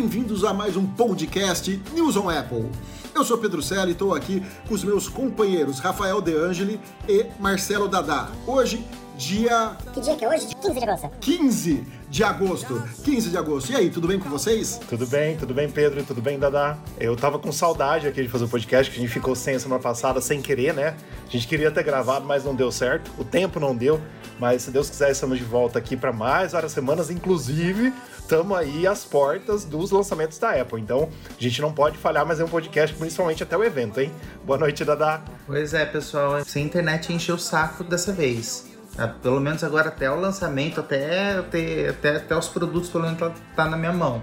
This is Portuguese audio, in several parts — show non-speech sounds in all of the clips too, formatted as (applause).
bem-vindos a mais um podcast News on Apple. Eu sou Pedro Cella e estou aqui com os meus companheiros Rafael De Angeli e Marcelo Dadá. Hoje, dia Que dia que é hoje? 15 de agosto. 15 de agosto. 15 de agosto. E aí, tudo bem com vocês? Tudo bem, tudo bem, Pedro? Tudo bem, Dadá? Eu tava com saudade aqui de fazer o podcast, que a gente ficou sem a semana passada, sem querer, né? A gente queria ter gravado, mas não deu certo. O tempo não deu. Mas se Deus quiser, estamos de volta aqui para mais várias semanas. Inclusive, estamos aí às portas dos lançamentos da Apple. Então, a gente não pode falhar, mas é um podcast, principalmente até o evento, hein? Boa noite, Dadá. Pois é, pessoal, sem internet encheu o saco dessa vez. Ah, Pelo menos agora até o lançamento, até, até, até, até os produtos, pelo menos tá, tá na minha mão.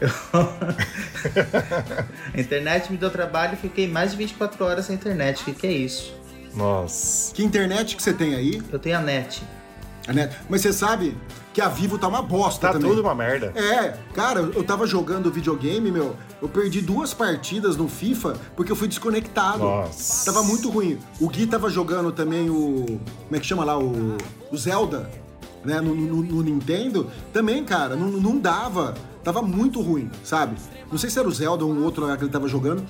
Eu- (laughs) a internet me deu trabalho e fiquei mais de 24 horas sem internet. O que, que é isso? Nossa. Que internet que você tem aí? Eu tenho a net. A net? Mas você sabe que a Vivo tá uma bosta Tá também. tudo uma merda. É, cara, eu tava jogando videogame, meu. Eu perdi duas partidas no FIFA porque eu fui desconectado. Nossa. Tava muito ruim. O Gui tava jogando também o. Como é que chama lá? O, o Zelda, né? No, no- no Nintendo. Também, cara, não, não dava. Tava muito ruim, sabe? Não sei se era o Zelda ou um outro lá que ele tava jogando.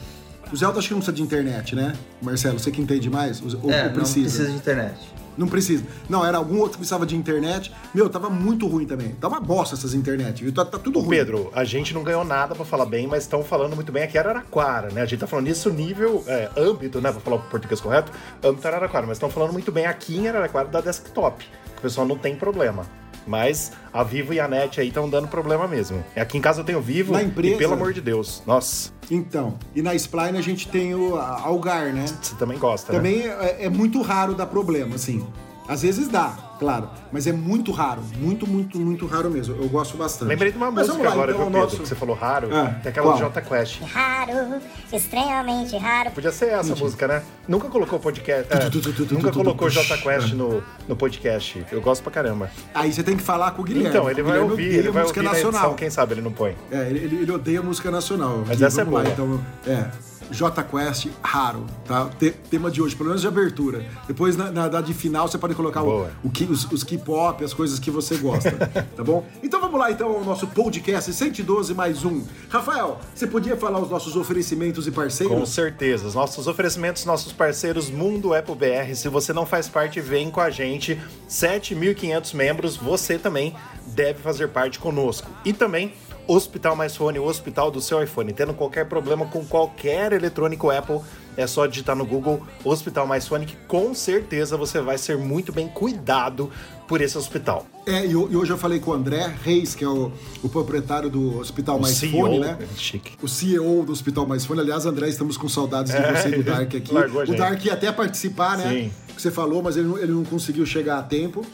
O Zelda acho que não precisa de internet, né? Marcelo, você que entende mais? Ou, é, ou não precisa? precisa de internet. Não precisa. Não, era algum outro que precisava de internet. Meu, tava muito ruim também. Uma bosta essas internet, viu? Tá, tá tudo Ô, ruim. Pedro, a gente não ganhou nada pra falar bem, mas estão falando muito bem aqui Araraquara, né? A gente tá falando isso nível, é, âmbito, né? Pra falar o português correto, âmbito Araraquara, mas estão falando muito bem aqui em Araraquara da desktop. O pessoal não tem problema. Mas a Vivo e a NET aí estão dando problema mesmo. Aqui em casa eu tenho Vivo Na empresa- e pelo amor de Deus, nossa, Então, e na Spline a gente tem o Algar, né? você também gosta, né? Também é, é muito raro dar problema, assim. Às vezes dá, claro, mas é muito raro. Muito, muito, muito raro mesmo. Eu gosto bastante. Lembrei de uma Mas música lá, agora, então, viu, o Pedro? nosso- Que você falou raro. Ah, que é aquela do? Jota Quest. Raro, extremamente raro. Podia ser essa música, né? Nunca colocou podcast. é, Tu, tu, tu, tu, tu, nunca colocou tu. Quest no, no podcast. Eu gosto pra caramba. Aí você tem que falar com o Guilherme. Então, ele vai ouvir, ele vai música ouvir na nacional. edição, quem sabe ele não põe. É, ele, ele- odeia música nacional. Mas essa é lá, boa. então, é. J Quest raro, tá? Te- tema de hoje, pelo menos de abertura. Depois, na, na, de final, você pode colocar o, Boa. o que, os, os K-pop, as coisas que você gosta, (laughs) tá bom? Então vamos lá, então, ao nosso podcast 112 mais um. Rafael, você podia falar os nossos oferecimentos e Com parceiros? certeza. Os nossos oferecimentos, nossos parceiros Mundo Apple BR. Se você não faz parte, vem com a gente. 7.500 membros, você também deve fazer parte conosco. E também Hospital Mais Fone, o hospital do seu iPhone. Tendo qualquer problema com qualquer eletrônico Apple, é só digitar no Google Hospital Mais Fone, que com certeza você vai ser muito bem cuidado por esse hospital. É, e, ho- hoje eu falei com o André Reis, que é o, o proprietário do Hospital O Mais CEO, Fone, né? Chique. o CEO do Hospital Mais Fone. Aliás, André, estamos com saudades de É, você e do Dark (laughs) aqui. O. Dark ia até participar, né? Sim. Que você falou, mas ele, ele não conseguiu chegar a tempo.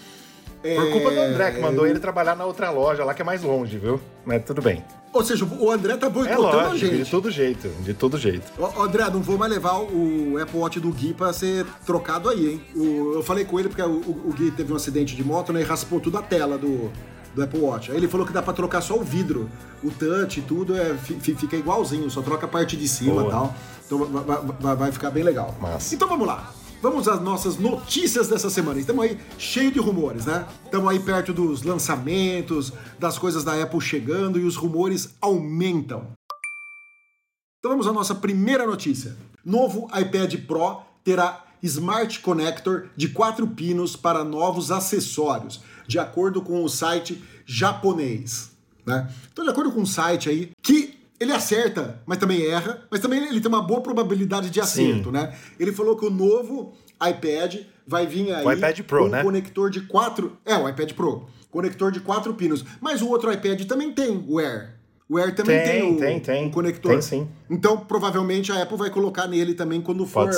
Por culpa do André, que mandou É, ele trabalhar na outra loja lá, que é mais longe, viu? Mas tudo bem. Ou seja, o André tá É boicotando a lógico, de gente. todo jeito, de todo jeito. Ó, André, não vou mais levar o Apple Watch do Gui pra ser trocado aí, hein? O- eu falei com ele porque o, o- Gui teve um acidente de moto, né? E raspou tudo a tela do, do Apple Watch. Aí ele falou que dá pra trocar só o vidro. O touch e tudo é, fi- fi- fica igualzinho, só troca a parte de cima e tal. Então vai, vai- vai- vai ficar bem legal. Massa. Então vamos lá. Vamos às nossas notícias dessa semana. Estamos aí cheio de rumores, né? Estamos aí perto dos lançamentos, das coisas da Apple chegando e os rumores aumentam. Então vamos à nossa primeira notícia. Novo iPad Pro terá Smart Connector de quatro pinos para novos acessórios, de acordo com o site japonês. Né? Então, de acordo com o site aí, que ele acerta, mas também erra, mas também ele tem uma boa probabilidade de acerto, né? Ele falou que o novo iPad vai vir aí O iPad Pro, com um né? conector de quatro. É, o iPad Pro. Conector de quatro pinos. Mas o outro iPad também tem o Air. O Air também Tem, tem, o, tem, tem. o conector. Tem sim. Então, provavelmente a Apple vai colocar nele também quando for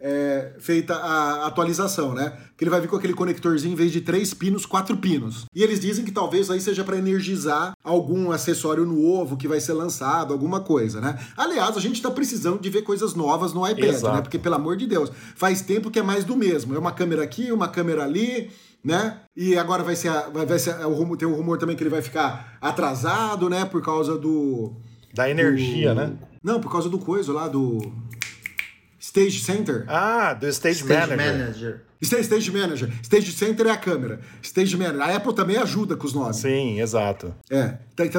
é, feita a atualização, né? Que ele vai vir com aquele conectorzinho em vez de três pinos, quatro pinos. E eles dizem que talvez aí seja para energizar algum acessório novo que vai ser lançado, alguma coisa, né? Aliás, a gente tá precisando de ver coisas novas no iPad, Exato. né? Porque, pelo amor de Deus, faz tempo que é mais do mesmo. É uma câmera aqui, uma câmera ali, né? E agora vai ser, vai, vai ser o rumor, tem um rumor também que ele vai ficar atrasado, né? Por causa do Da energia, o- né? Não, por causa do coisa lá, do Stage Center. Ah, do Stage, Stage Manager. Manager. Stage, Stage Manager. Stage Center é a câmera. Stage Manager. A Apple também ajuda com os nomes. Sim, exato. É.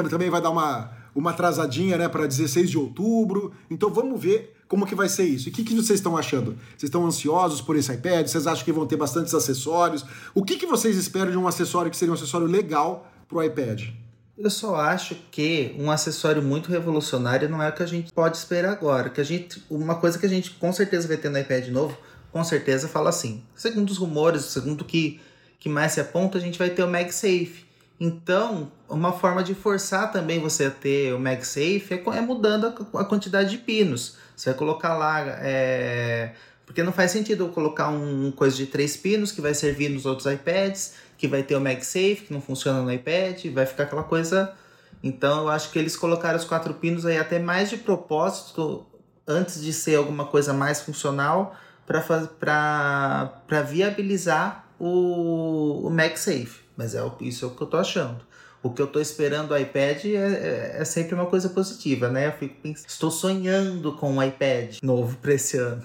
Também vai dar uma, uma atrasadinha, né, para 16 de outubro. Então vamos ver como que vai ser isso. E o que, que vocês estão achando? Vocês estão ansiosos por esse iPad? Vocês acham que vão ter bastantes acessórios? O que, que vocês esperam de um acessório que seria um acessório legal para o iPad? Eu só acho que um acessório muito revolucionário não é o que a gente pode esperar agora. Que a gente, uma coisa que a gente com certeza vai ter no iPad novo, com certeza fala assim. Segundo os rumores, segundo o que, que mais se aponta, a gente vai ter o MagSafe. Então, uma forma de forçar também você a ter o MagSafe é, é mudando a, quantidade de pinos. Você vai colocar lá. É... Porque não faz sentido eu colocar um, um coisa de três pinos que vai servir nos outros iPads que vai ter o MagSafe, que não funciona no iPad, vai ficar aquela coisa. Então eu acho que eles colocaram os quatro pinos aí até mais de propósito, antes de ser alguma coisa mais funcional, para viabilizar o, o MagSafe. Mas é isso é o que eu tô achando. O que eu tô esperando do iPad é, é, é sempre uma coisa positiva, né? Eu fico pensando, estou sonhando com um iPad novo para esse ano.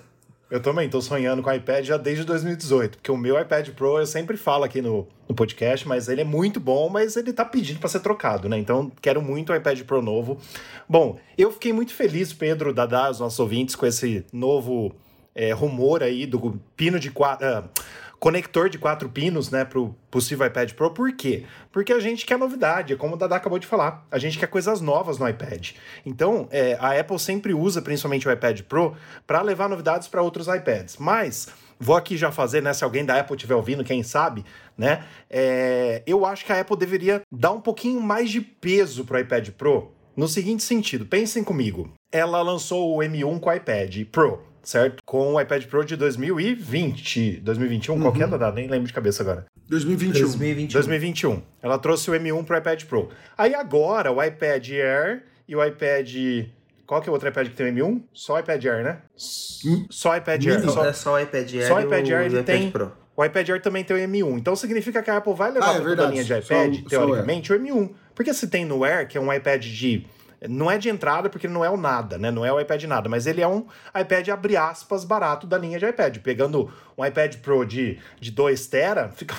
Eu também tô sonhando com o iPad já desde 2018, porque o meu iPad Pro eu sempre falo aqui no, no podcast, mas ele é muito bom, mas ele tá pedindo para ser trocado, né? Então quero muito o iPad Pro novo. Bom, eu fiquei muito feliz, Pedro, Dadá, os nossos ouvintes, com esse novo é, rumor aí do pino de quatro. Uh, conector de quatro pinos, né, para o possível iPad Pro. Por quê? Porque a gente quer novidade, como o Dada acabou de falar. A gente quer coisas novas no iPad. Então, é, a Apple sempre usa, principalmente o iPad Pro, para levar novidades para outros iPads. Mas vou aqui já fazer, né? Se alguém da Apple estiver ouvindo, quem sabe, né? É, eu acho que a Apple deveria dar um pouquinho mais de peso para o iPad Pro. No seguinte sentido, pensem comigo. Ela lançou o M1 com o iPad Pro certo? Com o iPad Pro de 2020, 2021, uhum. qualquer data, nem lembro de cabeça agora. 2021. 2021. 2021. Ela trouxe o M1 pro iPad Pro. Aí agora o iPad Air e o iPad qual que é o outro iPad que tem o M1? Só o iPad Air, né? Hum? Só o iPad Air. Só, é só o iPad Air. Só o iPad Air ele tem. Pro. O iPad Air também tem o M1. Então significa que a Apple vai levar ah, é para toda a linha de iPad, só, teoricamente, só o M1. Porque se tem no Air, que é um iPad de não é de entrada porque não é o nada, né? Não é o iPad nada, mas ele é um iPad, abre aspas, barato da linha de iPad. Pegando um iPad Pro de, de 2 tera, (laughs) fica,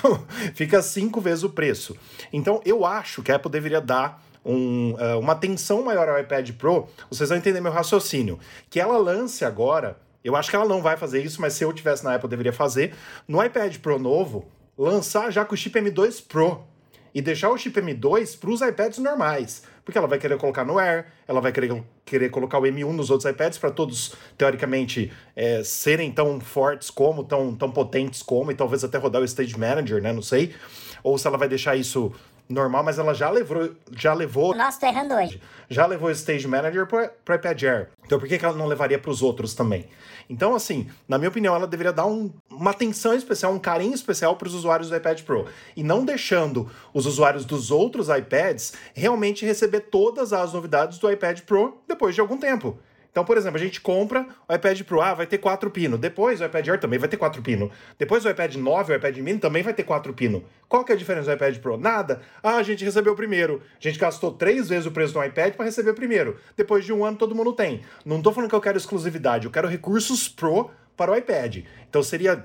fica cinco vezes o preço. Então eu acho que a Apple deveria dar um, uh, uma atenção maior ao iPad Pro. Vocês vão entender meu raciocínio. Que ela lance agora, eu acho que ela não vai fazer isso, mas se eu tivesse na Apple, deveria fazer. No iPad Pro novo, lançar já com o chip M2 Pro e deixar o chip M2 para os iPads normais porque ela vai querer colocar no Air, ela vai querer, querer colocar o M1 nos outros iPads para todos, teoricamente, é, serem tão fortes como, tão, tão potentes como, e talvez até rodar o Stage Manager, né? Não sei. Ou se ela vai deixar isso normal, mas ela já levou. Já levou Nossa, tô errando hoje. Já levou o Stage Manager para iPad Air. Então por que, que ela não levaria para os outros também? Então, assim, na minha opinião, ela deveria dar um, uma atenção especial, um carinho especial para os usuários do iPad Pro. E não deixando os usuários dos outros iPads realmente receber todas as novidades do iPad Pro depois de algum tempo. Então, por exemplo, a gente compra o iPad Pro, ah, vai ter 4 pino. Depois o iPad Air também vai ter 4 pino. Depois o iPad 9, o iPad mini também vai ter 4 pino. Qual que é a diferença do iPad Pro? Nada. Ah, a gente recebeu o primeiro. A gente gastou três vezes o preço do iPad para receber o primeiro. Depois de um ano todo mundo tem. Não tô falando que eu quero exclusividade, eu quero recursos Pro para o iPad. Então seria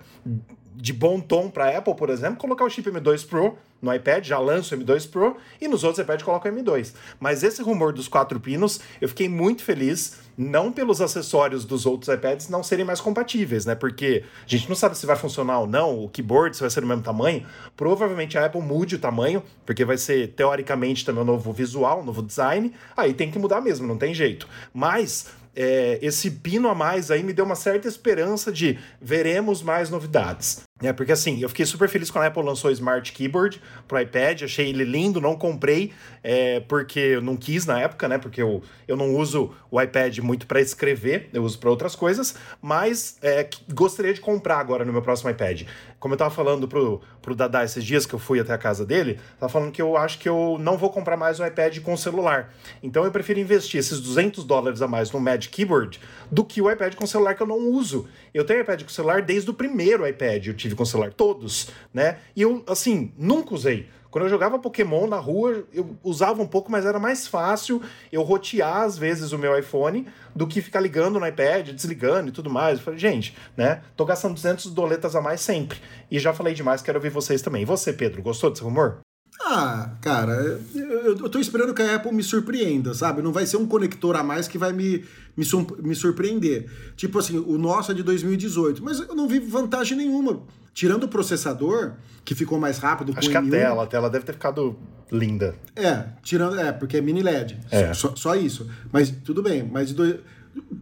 de bom tom para Apple, por exemplo, colocar o chip M2 Pro no iPad, já lança o M2 Pro, e nos outros iPads coloca o M2. Mas esse rumor dos quatro pinos, eu fiquei muito feliz, não pelos acessórios dos outros iPads não serem mais compatíveis, né? Porque a gente não sabe se vai funcionar ou não, o keyboard se vai ser do mesmo tamanho. Provavelmente a Apple mude o tamanho, porque vai ser teoricamente também um novo visual, um novo design. Aí tem que mudar mesmo, não tem jeito. Mas é, esse pino a mais aí me deu uma certa esperança de veremos mais novidades. É, porque assim, eu fiquei super feliz quando a Apple lançou o Smart Keyboard pro iPad, achei ele lindo, não comprei, é, porque eu não quis na época, né? Porque eu, eu não uso o iPad muito para escrever, eu uso para outras coisas, mas é, gostaria de comprar agora no meu próximo iPad. Como eu tava falando pro, pro Dada esses dias que eu fui até a casa dele, tava falando que eu acho que eu não vou comprar mais um iPad com celular. Então eu prefiro investir esses 200 dólares a mais no Magic Keyboard do que o iPad com celular que eu não uso. Eu tenho iPad com celular desde o primeiro iPad, eu tive com celular todos, né? E eu, assim, nunca usei. Quando eu jogava Pokémon na rua, eu usava um pouco, mas era mais fácil eu rotear às vezes o meu iPhone do que ficar ligando no iPad, desligando e tudo mais. Eu falei, gente, né? Tô gastando 200 doletas a mais sempre. E já falei demais, quero ouvir vocês também. E você, Pedro, gostou desse rumor? Ah, cara, eu, eu, tô esperando que a Apple me surpreenda, sabe? Não vai ser um conector a mais que vai me, me, me surpreender. Tipo assim, o nosso é de 2018, mas eu não vi vantagem nenhuma. Tirando o processador, que ficou mais rápido Acho que a tela, a tela deve ter ficado linda. É, tirando, é, porque é mini LED. É. Só, só isso. Mas tudo bem, mas do,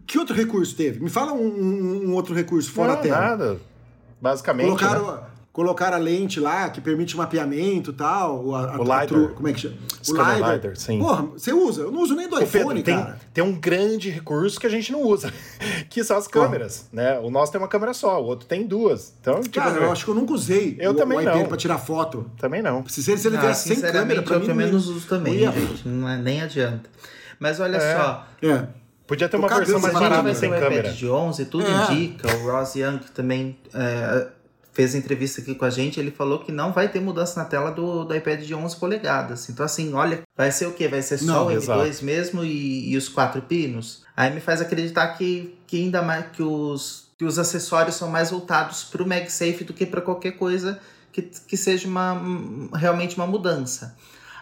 que outro recurso teve? Me fala um, um, um outro recurso fora não, a tela. Nada. Basicamente. Colocaram, né? Colocar a lente lá que permite mapeamento e tal. A, o a, LiDAR. como é que chama? O LiDAR. LiDAR sim. Porra, você usa? Eu não uso nem do iPhone, Pedro, cara. Tem, tem um grande recurso que a gente não usa, (laughs) que são as câmeras, né? O nosso tem uma câmera só, o outro tem duas. Então, tipo, cara, eu acho que eu nunca usei eu o, também o iPad não. pra tirar foto. Também não. Se ele, se ele ah, sem câmera, pra eu mim... Eu menos uso também, gente. Não é, nem adianta. Mas olha é. só... É. Podia ter uma versão mais barata sem câmera. O iPad de 11, tudo é. indica. O Ross Young também... É, fez entrevista aqui com a gente, ele falou que não vai ter mudança na tela do, do iPad de 11 polegadas. Então, assim, olha, vai ser o quê? Vai ser só não, o M2 exato. mesmo e, e, os quatro pinos? Aí me faz acreditar que, que ainda mais que os, que os acessórios são mais voltados para o MagSafe do que para qualquer coisa que, que seja uma, realmente uma mudança.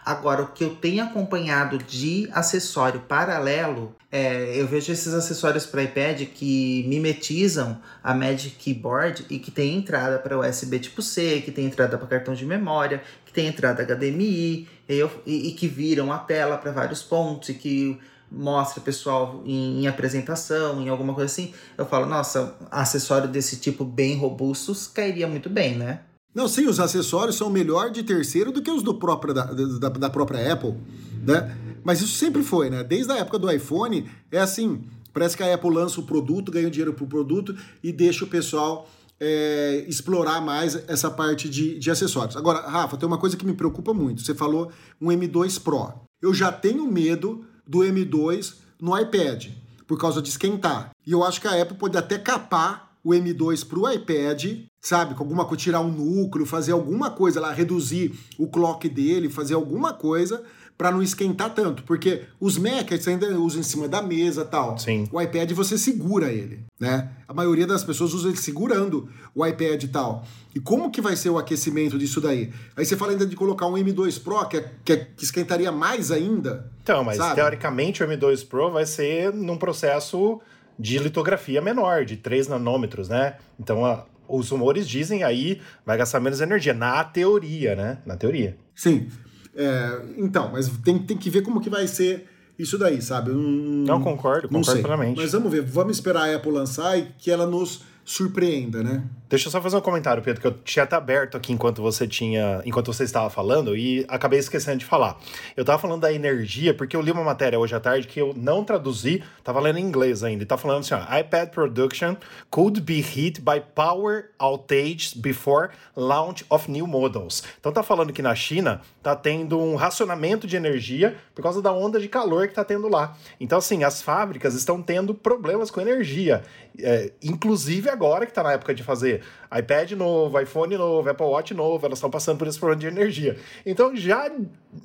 Agora, o que eu tenho acompanhado de acessório paralelo, é, eu vejo esses acessórios para iPad que mimetizam a Magic Keyboard e que tem entrada para USB tipo C, que tem entrada para cartão de memória, que tem entrada HDMI e, eu, e, e que viram a tela para vários pontos e que mostra pessoal em, em, apresentação, em alguma coisa assim. Eu falo, nossa, acessório desse tipo bem robustos cairia muito bem, né? Não, sim, os acessórios são melhor de terceiro do que os do próprio, da, da, da própria Apple, né? Mas isso sempre foi, né? Desde a época do iPhone, é assim, parece que a Apple lança o produto, ganha dinheiro pro produto e deixa o pessoal é, explorar mais essa parte de, de acessórios. Agora, Rafa, tem uma coisa que me preocupa muito. Você falou um M2 Pro. Eu já tenho medo do M2 no iPad, por causa de esquentar. E eu acho que a Apple pode até capar o M2 para o iPad sabe? Com alguma coisa, tirar um núcleo, fazer alguma coisa lá, reduzir o clock dele, fazer alguma coisa para não esquentar tanto, porque os Macs ainda usam em cima da mesa tal. Sim. O iPad você segura ele, né? A maioria das pessoas usa ele segurando o iPad e tal. E como que vai ser o aquecimento disso daí? Aí você fala ainda de colocar um M2 Pro, que, é, que, é, que esquentaria mais ainda. Então, mas sabe? teoricamente o M2 Pro vai ser num processo de litografia menor, de 3 nanômetros, né? Então a, os rumores dizem aí vai gastar menos energia, na teoria, né? Na teoria. Sim. É, então, mas tem, tem que ver como que vai ser isso daí, sabe? Hum, não concordo, não concordo sei. plenamente. Mas vamos ver, vamos esperar a Apple lançar e que ela nos surpreenda, né? Deixa eu só fazer um comentário, Pedro, que eu tinha até aberto aqui enquanto você tinha, enquanto você estava falando e acabei esquecendo de falar. Eu estava falando da energia porque eu li uma matéria hoje à tarde que eu não traduzi, estava lendo em inglês ainda, e tá falando assim, ó, iPad production could be hit by power outages before launch of new models. Então tá falando que na China tá tendo um racionamento de energia por causa da onda de calor que tá tendo lá. Então assim, as fábricas estão tendo problemas com energia, é, inclusive agora que tá na época de fazer iPad novo, iPhone novo, Apple Watch novo, elas estão passando por esse problema de energia. Então já,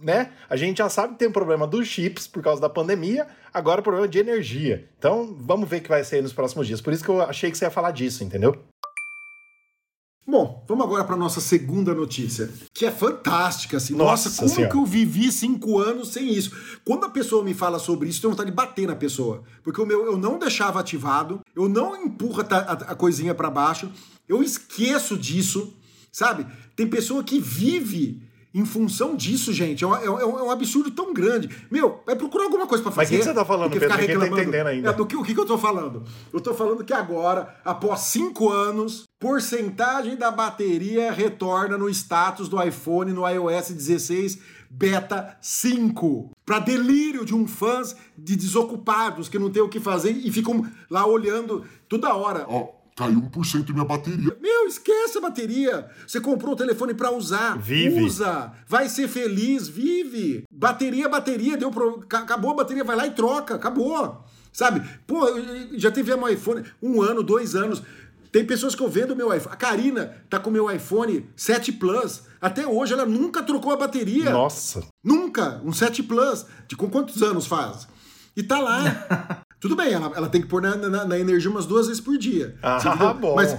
né, a gente já sabe que tem um problema dos chips por causa da pandemia, agora o problema de energia. Então vamos ver o que vai ser nos próximos dias. Por isso que eu achei que você ia falar disso, entendeu? Bom, vamos agora para nossa segunda notícia, que é fantástica, assim. Nossa, Nossa como senhora. que eu vivi cinco anos sem isso? Quando a pessoa me fala sobre isso, eu tenho vontade de bater na pessoa. Porque o meu, eu não deixava ativado, eu não empurro a, a, a coisinha para baixo, eu esqueço disso, sabe? Tem pessoa que vive em função disso, gente. É um, é, um, é um, absurdo tão grande. Meu, vai procurar alguma coisa para fazer. Mas o que, você tá falando, Pedro? Ficar reclamando. Tá entendendo ainda. É, do que, o que, que eu tô falando? Eu tô falando que agora, após cinco anos, porcentagem da bateria retorna no status do iPhone no iOS 16 Beta 5. Para delírio de um fãs de desocupados que não tem o que fazer e ficam lá olhando toda hora. Oh Caiu 1% de minha bateria. Meu, esquece a bateria. Você comprou o telefone para usar. Vive. Usa. Vai ser feliz. Vive. Bateria, bateria. Deu pro... Acabou a bateria. Vai lá e troca. Acabou. Sabe? Pô, já teve um iPhone um ano, dois anos. Tem pessoas que eu vendo meu iPhone. A Karina tá com meu iPhone 7 Plus. Até hoje ela nunca trocou a bateria. Nossa. Nunca. Um 7 Plus. De com quantos anos faz? E tá lá. (laughs) Tudo bem, ela, ela tem que pôr na, na, na, energia umas duas vezes por dia. Ah, bom. Mas,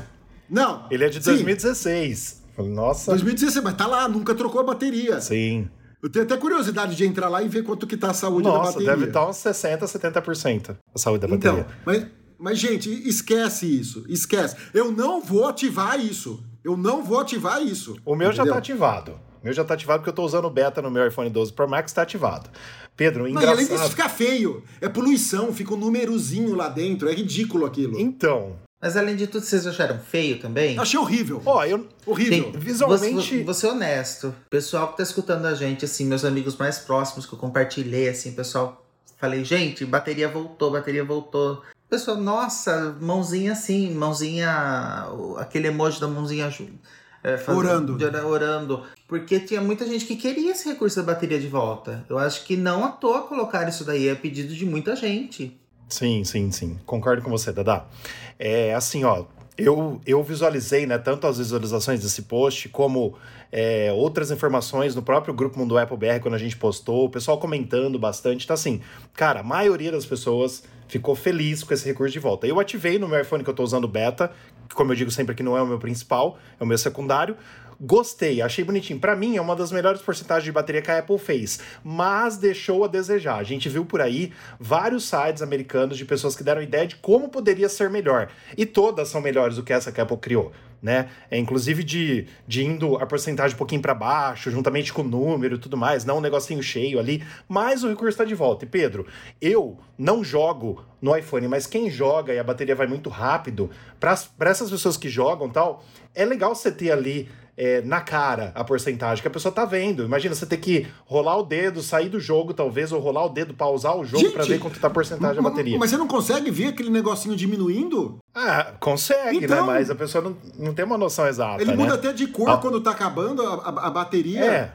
não. Ele é de 2016. Sim. Nossa. 2016, mas tá lá, nunca trocou a bateria. Sim. Eu tenho até curiosidade de entrar lá e ver quanto que tá a saúde da Nossa, bateria. deve tá estar uns 60, 70% a saúde da bateria. Então, mas, mas, gente, esquece isso. Esquece. Eu não vou ativar isso. Eu não vou ativar isso. O meu já entendeu? tá ativado. O meu já tá ativado porque eu tô usando o beta no meu iPhone 12 Pro Max, tá ativado. Pedro, Não, engraçado. além disso, fica feio. É poluição, fica um númerozinho lá dentro. É ridículo aquilo. Então, Mas além de tudo, vocês acharam feio também? Achei horrível. ó, eu Horrível. Tem- visualmente. Vou, vou ser honesto. Pessoal que tá escutando a gente, assim, meus amigos mais próximos que eu compartilhei, assim, pessoal. Falei, gente, bateria voltou, bateria voltou. Pessoal, nossa, mãozinha assim, mãozinha. Aquele emoji da mãozinha. ju- é, fazendo- Orando. orando. Porque tinha muita gente que queria esse recurso da bateria de volta. Eu acho que não à toa colocar isso daí, é pedido de muita gente. Sim, sim, sim. Concordo com você, Dada. É assim, ó. Eu, eu visualizei, né, tanto as visualizações desse post, como é, outras informações no próprio grupo Mundo Apple BR, quando a gente postou, o pessoal comentando bastante. Então, assim, cara, a maioria das pessoas ficou feliz com esse recurso de volta. Eu ativei no meu iPhone que eu tô usando beta, que, como eu digo sempre que não é o meu principal, é o meu secundário. Gostei, achei bonitinho. Pra mim, é uma das melhores porcentagens de bateria que a Apple fez, mas deixou a desejar. A gente viu por aí vários sites americanos de pessoas que deram ideia de como poderia ser melhor. E todas são melhores do que essa que a Apple criou. Né? É, inclusive de, de indo a porcentagem um pouquinho para baixo, juntamente com o número e tudo mais, não um negocinho cheio ali, mas o recurso está de volta. E Pedro, eu não jogo no iPhone, mas quem joga e a bateria vai muito rápido, para essas pessoas que jogam tal, é legal você ter ali é, na cara a porcentagem que a pessoa tá vendo. Imagina você ter que rolar o dedo, sair do jogo, talvez, ou rolar o dedo, pausar o jogo para ver quanto tá a porcentagem da bateria. Mas você não consegue ver aquele negocinho diminuindo? Ah, consegue, Então- né? Mas a pessoa não, não tem uma noção exata. Ele né? muda até de cor Ah. quando tá acabando a, a- a bateria. É.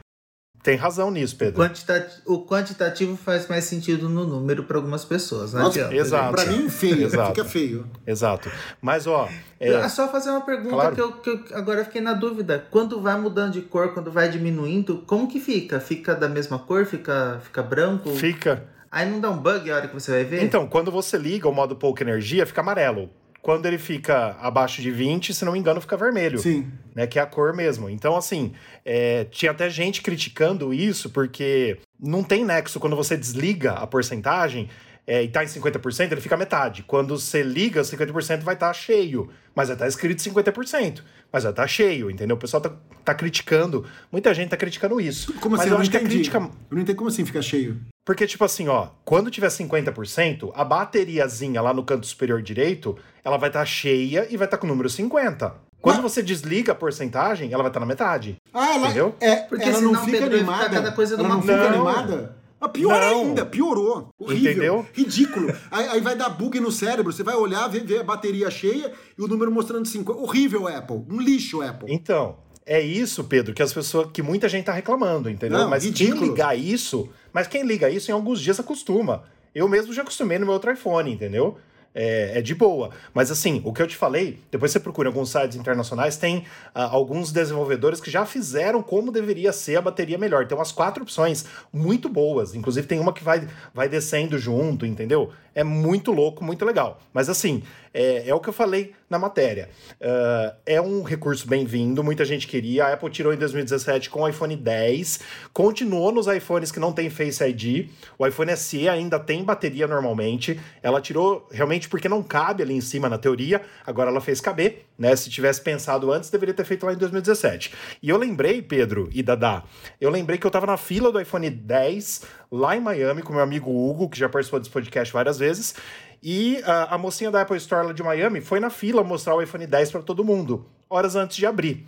Tem razão nisso, O Pedro. quantitativo, o quantitativo faz mais sentido no número para algumas pessoas, não Nossa, exato. Pra mim, feio. Exato. Fica feio. Exato. Mas, ó, É. é, só fazer uma pergunta Claro. que, eu, que eu agora fiquei na dúvida. Quando vai mudando de cor, quando vai diminuindo, como que fica? Fica da mesma cor? Fica, fica branco? fica. Aí não dá um bug a hora que você vai ver? Então, quando você liga o modo pouca energia, fica amarelo. Quando ele fica abaixo de 20, se não me engano, fica vermelho. Sim. né, que é a cor mesmo. Então, assim, é, tinha até gente criticando isso, porque não tem nexo quando você desliga a porcentagem é, e tá em 50%, ele fica metade. Quando você liga, 50% vai estar cheio, mas vai estar escrito 50%, mas vai estar cheio, entendeu? O pessoal tá, tá criticando, muita gente tá criticando isso. Como mas assim? eu eu acho não que a entendi. crítica Eu não entendi como assim fica cheio. porque, tipo assim, ó, quando tiver 50%, a bateriazinha lá no canto superior direito, ela vai estar cheia e vai estar com o número 50. Quando Mas- você desliga a porcentagem, ela vai estar na metade. Ah, ela, Entendeu? É, Porque ela não fica animada. cada coisa ela não fica animada. Ah, pior Não. ainda, piorou. Horrível. Entendeu? Ridículo. (laughs) Aí, aí vai dar bug no cérebro. Você vai olhar, ver, ver a bateria cheia e o número mostrando 50. Horrível, Apple. Um lixo, Apple. Então, é isso, Pedro, que as pessoas, que muita gente tá reclamando, entendeu? Não, mas ridículo. quem ligar isso, mas quem liga isso em alguns dias acostuma. Eu mesmo já acostumei no meu outro iPhone, entendeu? É, é de boa. Mas assim, o que eu te falei, depois você procura em alguns sites internacionais, tem ah, alguns desenvolvedores que já fizeram como deveria ser a bateria melhor. Tem umas quatro opções muito boas. Inclusive tem uma que vai, vai descendo junto, entendeu? É muito louco, muito legal. Mas assim, é, é o que eu falei na matéria. Ah, é um recurso bem-vindo, muita gente queria. A Apple tirou em 2017 com o iPhone 10, continuou nos iPhones que não tem Face ID. O iPhone SE ainda tem bateria normalmente. Ela tirou realmente porque não cabe ali em cima na teoria, agora ela fez caber, né? Se tivesse pensado antes, deveria ter feito lá em 2017. E eu lembrei, Pedro e Dadá, eu lembrei que eu tava na fila do iPhone 10 lá em Miami com meu amigo Hugo, que já participou desse podcast várias vezes. E a, a mocinha da Apple Store lá de Miami foi na fila mostrar o iPhone 10 para todo mundo, horas antes de abrir.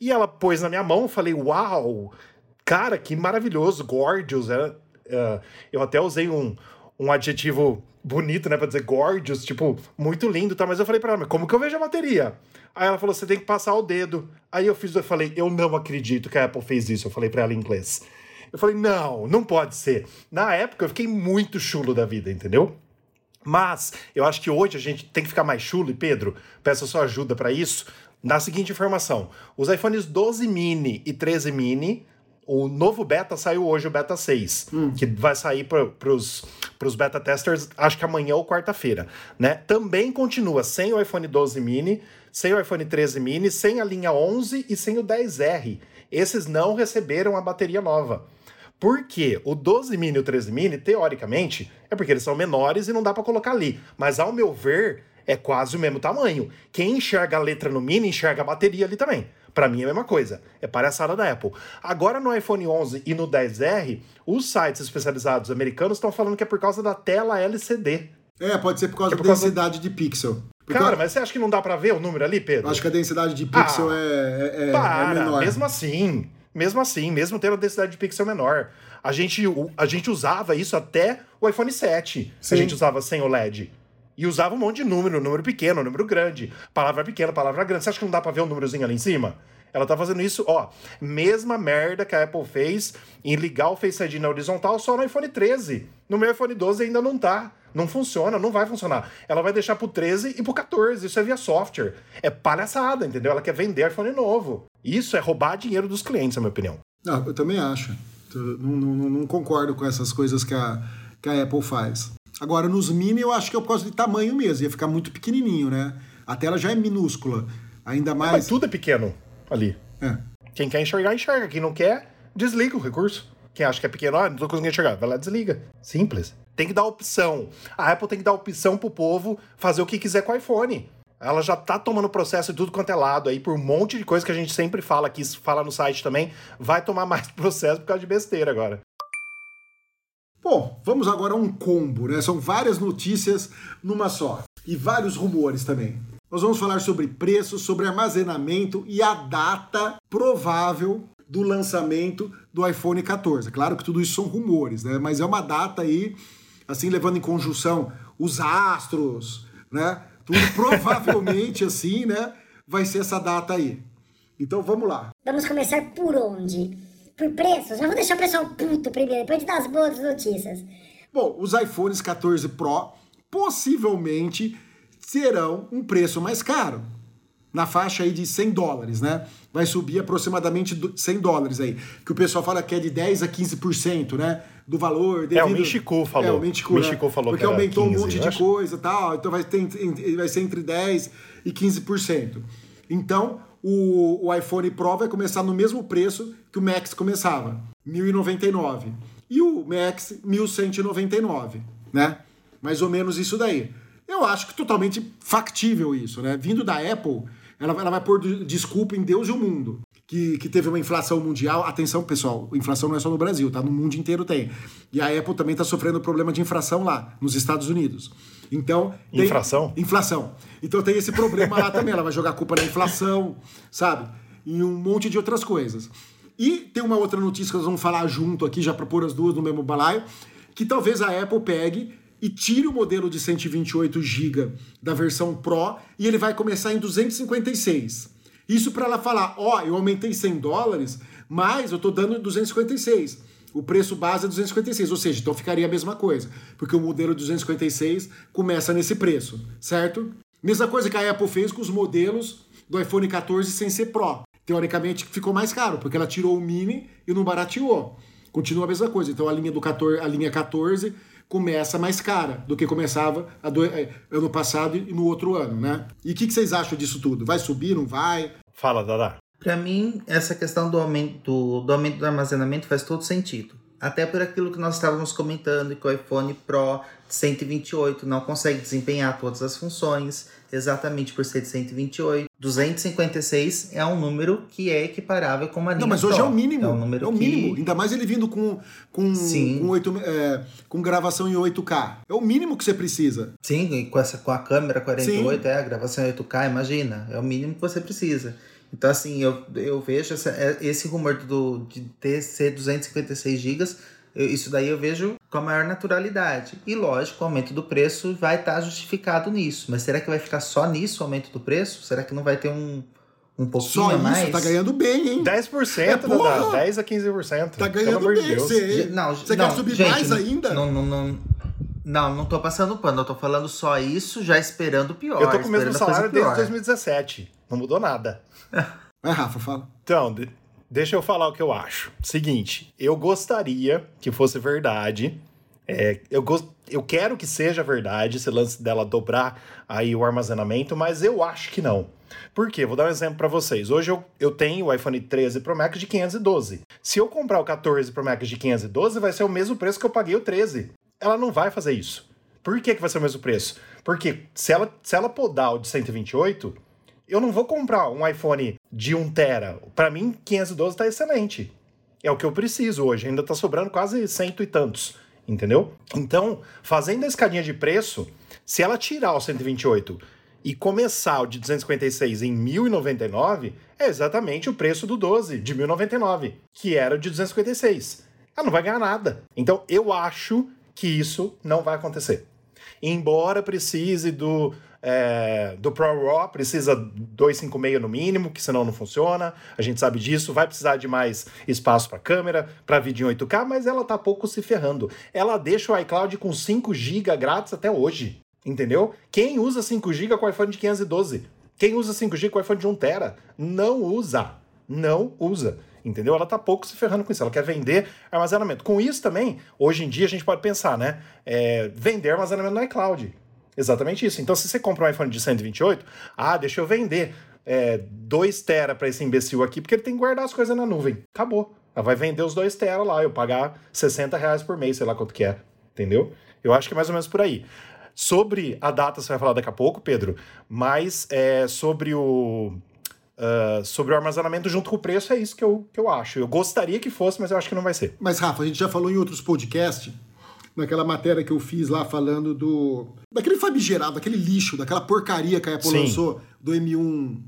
E ela pôs na minha mão, falei, uau, cara, que maravilhoso, gorgeous. É, é, eu até usei um, um adjetivo bonito, né, pra dizer gorgeous, tipo, muito lindo, tá? Mas eu falei pra ela, como que eu vejo a bateria? Aí ela falou, você tem que passar o dedo. Aí eu fiz, eu falei, eu não acredito que a Apple fez isso. Eu falei pra ela em inglês. Eu falei, não, não pode ser. Na época eu fiquei muito chulo da vida, entendeu? Mas eu acho que hoje a gente tem que ficar mais chulo, e Pedro, peço a sua ajuda para isso, na seguinte informação: os iPhones 12 mini e 13 mini, o novo beta saiu hoje, o beta 6, que vai sair para os beta testers, acho que amanhã ou quarta-feira, né? Também continua sem o iPhone 12 mini, sem o iPhone 13 mini, sem a linha 11 e sem o 10R. Esses não receberam a bateria nova. Por quê? O 12 mini e o 13 mini, teoricamente, é porque eles são menores e não dá pra colocar ali. Mas ao meu ver, é quase o mesmo tamanho. Quem enxerga a letra no mini, enxerga a bateria ali também. Pra mim é a mesma coisa. É palhaçada da Apple. Agora no iPhone 11 e no 10R, os sites especializados americanos estão falando que é por causa da tela LCD. É, pode ser por causa É por da causa- densidade de pixel. Porque Cara, mas você acha que não dá pra ver o número ali, Pedro? acho que a densidade de pixel Ah, é, é- é- é Para, menor. mesmo assim, mesmo assim, mesmo tendo a densidade de pixel menor. A gente, a gente usava isso até o iPhone 7. Sim. A gente usava sem o LED. E usava um monte de número, número pequeno, número grande. Palavra pequena, palavra grande. Você acha que não dá pra ver um númerozinho ali em cima? Ela tá fazendo isso, ó, mesma merda que a Apple fez em ligar o Face ID na horizontal só no iPhone 13. No meu iPhone 12 ainda não tá. Não funciona, não vai funcionar. Ela vai deixar pro 13 e pro 14. Isso é via software. É palhaçada, entendeu? Ela quer vender iPhone novo. Isso é roubar dinheiro dos clientes, na minha opinião. Não, eu também acho. Eu Não, não- não- concordo com essas coisas que a, que a Apple faz. Agora, nos mini, eu acho que é por causa de tamanho mesmo. Ia ficar muito pequenininho, né? A tela já é minúscula. Ainda Mas mais... tudo é pequeno ali. É. Quem quer enxergar, enxerga. Quem não quer, desliga o recurso. Quem acha que é pequeno, ah, não tô conseguindo enxergar, vai lá desliga. Simples. Tem que dar opção. A Apple tem que dar opção pro povo fazer o que quiser com o iPhone. Ela já tá tomando processo de tudo quanto é lado aí, por um monte de coisa que a gente sempre fala aqui, fala no site também. Vai tomar (laughs) mais processo por causa de besteira agora. Bom, vamos agora a um combo, né? São várias notícias numa só. E vários rumores também. Nós vamos falar sobre preços, sobre armazenamento e a data provável do lançamento do iPhone 14. Claro que tudo isso são rumores, né? Mas é uma data aí, assim, levando em conjunção os astros, né? Tudo (laughs) provavelmente, assim, né? Vai ser essa data aí. Então vamos lá. Vamos começar por onde? Por preços? Mas vou deixar o pessoal puto primeiro, depois de dar as boas notícias. Bom, os iPhones 14 Pro possivelmente serão um preço mais caro. Na faixa aí de 100 dólares, né? Vai subir aproximadamente do- 100 dólares aí. Que o pessoal fala que é de 10 a 15%, né? Do valor. Devido... É, o Michiku falou. É, o Michiku, O né? Michiku falou Porque aumentou 15, um monte de coisa e tal. Então vai, ter, vai ser entre 10 e 15%. Então, o, o iPhone Pro vai começar no mesmo preço que o Max começava, 1.099. E o Max, 1.199, né? Mais ou menos isso daí. Eu acho que totalmente factível isso, né? Vindo da Apple, ela, ela vai pôr de- desculpa em Deus e o mundo. Que, que teve uma inflação mundial. Atenção, pessoal, inflação não é só no Brasil, tá? No mundo inteiro tem. E a Apple também tá sofrendo problema de infração lá, nos Estados Unidos. Então. tem- Infração? Inflação. Então tem esse problema lá também. Ela vai jogar culpa na inflação, sabe? E um monte de outras coisas. E tem uma outra notícia que nós vamos falar junto aqui, já para pôr as duas no mesmo balaio, que talvez a Apple pegue e tire o modelo de 128 GB da versão Pro e ele vai começar em 256. Isso para ela falar, ó, eu aumentei 100 dólares, mas eu tô dando 256. O preço base é 256, ou seja, então ficaria a mesma coisa, porque o modelo 256 começa nesse preço, certo? Mesma coisa que a Apple fez com os modelos do iPhone 14 sem ser Pro. Teoricamente ficou mais caro, porque ela tirou o mini e não barateou. Continua a mesma coisa. Então a linha do 14, a linha 14 começa mais cara do que começava a do- eh, ano passado e no outro ano, né? E o que, que vocês acham disso tudo? Vai subir, não vai? Fala, Dada. Para mim, essa questão do aumento do, do aumento do armazenamento faz todo sentido. Até por aquilo que nós estávamos comentando, que o iPhone Pro 128 não consegue desempenhar todas as funções, exatamente por ser de 128. 256 é um número que é equiparável com uma linha Não, mas hoje é o mínimo. É um número é o que- mínimo. Ainda mais ele vindo com, com, Sim. com, 8, é, com gravação em 8K. É o mínimo que você precisa. Sim, e com, essa, com a câmera 48, é a gravação em 8K, imagina. É o mínimo que você precisa. Então, assim, eu, eu vejo essa- é- esse rumor do, de ter ser 256 GB, isso daí eu vejo com a maior naturalidade. E lógico, o aumento do preço vai estar justificado nisso. Mas será que vai ficar só nisso o aumento do preço? Será que não vai ter um, um pouquinho Só a isso, mais? tá ganhando bem, hein? 10%, É, porra! Dada. 10 a 15%. Tá ganhando de bem, Deus. você. Não, Você não, quer subir gente, mais ainda? Não, não, não, não, não tô passando pano. Eu tô falando só isso, já esperando o pior. Eu tô com o mesmo salário desde pior. 2017. Não mudou nada. (laughs) Vai, Rafa, fala. Então, de- deixa eu falar o que eu acho. Seguinte, eu gostaria que fosse verdade É, eu, gost... eu quero que seja verdade esse lance dela dobrar aí o armazenamento, mas eu acho que não. Por quê? Vou dar um exemplo para vocês. Hoje eu, eu tenho o iPhone 13 Pro Max de 512. Se eu comprar o 14 Pro Max de 512, vai ser o mesmo preço que eu paguei o 13. Ela não vai fazer isso. Por que, que vai ser o mesmo preço? Porque se ela, se ela podar o de 128, eu não vou comprar um iPhone de 1 tera. Para mim, 512 está excelente. É o que eu preciso hoje. Ainda está sobrando quase cento e tantos entendeu? Então, fazendo a escadinha de preço, se ela tirar o 128 e começar o de 256 em 1099, é exatamente o preço do 12 de 1099, que era o de 256. Ela não vai ganhar nada. Então, eu acho que isso não vai acontecer. Embora precise do é, do Pro Raw precisa 256 no mínimo, que senão não funciona. A gente sabe disso. Vai precisar de mais espaço para câmera, para vídeo em 8K, mas ela tá pouco se ferrando. Ela deixa o iCloud com 5 GB grátis até hoje. Entendeu? Quem usa 5 GB com iPhone de 512? Quem usa 5 GB com iPhone de 1 TB? Não usa. Não usa. Entendeu? Ela tá pouco se ferrando com isso. Ela quer vender armazenamento. Com isso também, hoje em dia a gente pode pensar, né? É, vender armazenamento no iCloud. Exatamente isso. Então, se você compra um iPhone de 128, ah, deixa eu vender é, 2 tera para esse imbecil aqui, porque ele tem que guardar as coisas na nuvem. Acabou. Ela vai vender os 2 tera lá, eu pagar 60 reais por mês, sei lá quanto que é. Entendeu? Eu acho que é mais ou menos por aí. Sobre a data, você vai falar daqui a pouco, Pedro, mas é, sobre o. Uh, sobre o armazenamento junto com o preço, é isso que eu, que eu acho. Eu gostaria que fosse, mas eu acho que não vai ser. Mas, Rafa, a gente já falou em outros podcasts naquela matéria que eu fiz lá falando do. daquele famigerado, daquele lixo, daquela porcaria que a Apple Sim. lançou do M1,